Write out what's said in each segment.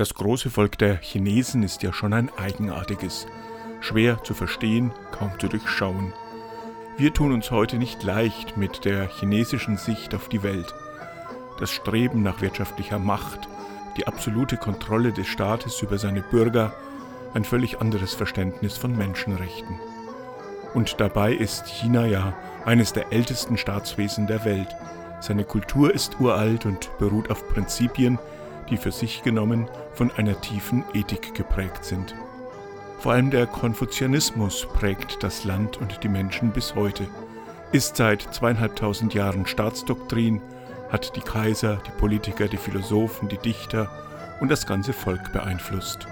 Das große Volk der Chinesen ist ja schon ein eigenartiges, schwer zu verstehen, kaum zu durchschauen. Wir tun uns heute nicht leicht mit der chinesischen Sicht auf die Welt. Das Streben nach wirtschaftlicher Macht, die absolute Kontrolle des Staates über seine Bürger, ein völlig anderes Verständnis von Menschenrechten. Und dabei ist China ja eines der ältesten Staatswesen der Welt. Seine Kultur ist uralt und beruht auf Prinzipien, die für sich genommen von einer tiefen Ethik geprägt sind. Vor allem der Konfuzianismus prägt das Land und die Menschen bis heute, ist seit zweieinhalbtausend Jahren Staatsdoktrin, hat die Kaiser, die Politiker, die Philosophen, die Dichter und das ganze Volk beeinflusst.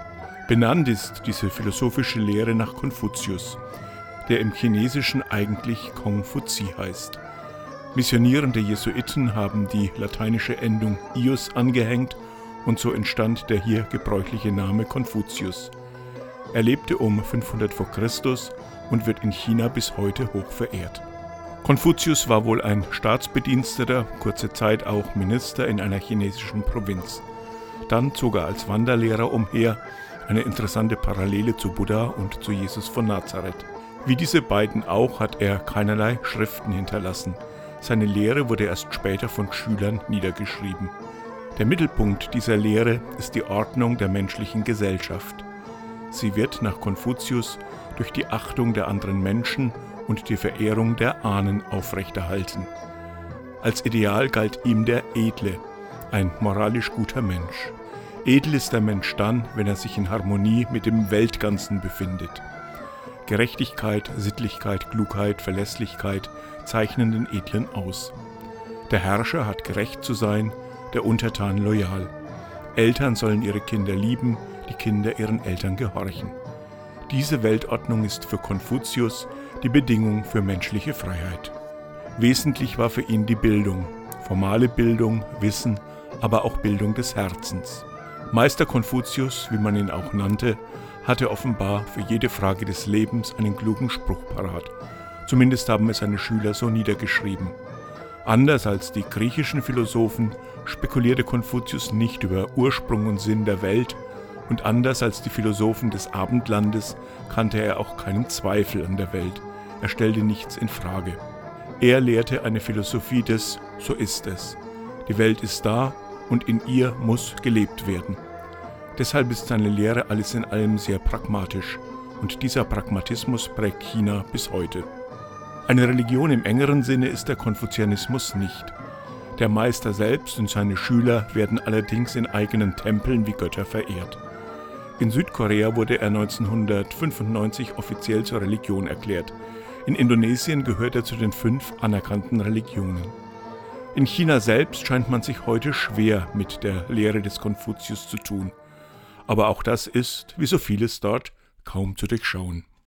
Benannt ist diese philosophische Lehre nach Konfuzius, der im Chinesischen eigentlich Kongfuzi heißt. Missionierende Jesuiten haben die lateinische Endung ius angehängt und so entstand der hier gebräuchliche Name Konfuzius. Er lebte um 500 v. Chr. und wird in China bis heute hoch verehrt. Konfuzius war wohl ein Staatsbediensteter, kurze Zeit auch Minister in einer chinesischen Provinz. Dann zog er als Wanderlehrer umher, eine interessante Parallele zu Buddha und zu Jesus von Nazareth. Wie diese beiden auch hat er keinerlei Schriften hinterlassen. Seine Lehre wurde erst später von Schülern niedergeschrieben. Der Mittelpunkt dieser Lehre ist die Ordnung der menschlichen Gesellschaft. Sie wird nach Konfuzius durch die Achtung der anderen Menschen und die Verehrung der Ahnen aufrechterhalten. Als Ideal galt ihm der Edle, ein moralisch guter Mensch. Edel ist der Mensch dann, wenn er sich in Harmonie mit dem Weltganzen befindet. Gerechtigkeit, Sittlichkeit, Klugheit, Verlässlichkeit zeichnen den Edlen aus. Der Herrscher hat gerecht zu sein, der Untertan loyal. Eltern sollen ihre Kinder lieben, die Kinder ihren Eltern gehorchen. Diese Weltordnung ist für Konfuzius die Bedingung für menschliche Freiheit. Wesentlich war für ihn die Bildung, formale Bildung, Wissen, aber auch Bildung des Herzens. Meister Konfuzius, wie man ihn auch nannte, hatte offenbar für jede Frage des Lebens einen klugen Spruch parat. Zumindest haben es seine Schüler so niedergeschrieben. Anders als die griechischen Philosophen spekulierte Konfuzius nicht über Ursprung und Sinn der Welt, und anders als die Philosophen des Abendlandes kannte er auch keinen Zweifel an der Welt. Er stellte nichts in Frage. Er lehrte eine Philosophie des So ist es. Die Welt ist da und in ihr muss gelebt werden. Deshalb ist seine Lehre alles in allem sehr pragmatisch und dieser Pragmatismus prägt China bis heute. Eine Religion im engeren Sinne ist der Konfuzianismus nicht. Der Meister selbst und seine Schüler werden allerdings in eigenen Tempeln wie Götter verehrt. In Südkorea wurde er 1995 offiziell zur Religion erklärt. In Indonesien gehört er zu den fünf anerkannten Religionen. In China selbst scheint man sich heute schwer mit der Lehre des Konfuzius zu tun. Aber auch das ist, wie so vieles dort, kaum zu durchschauen.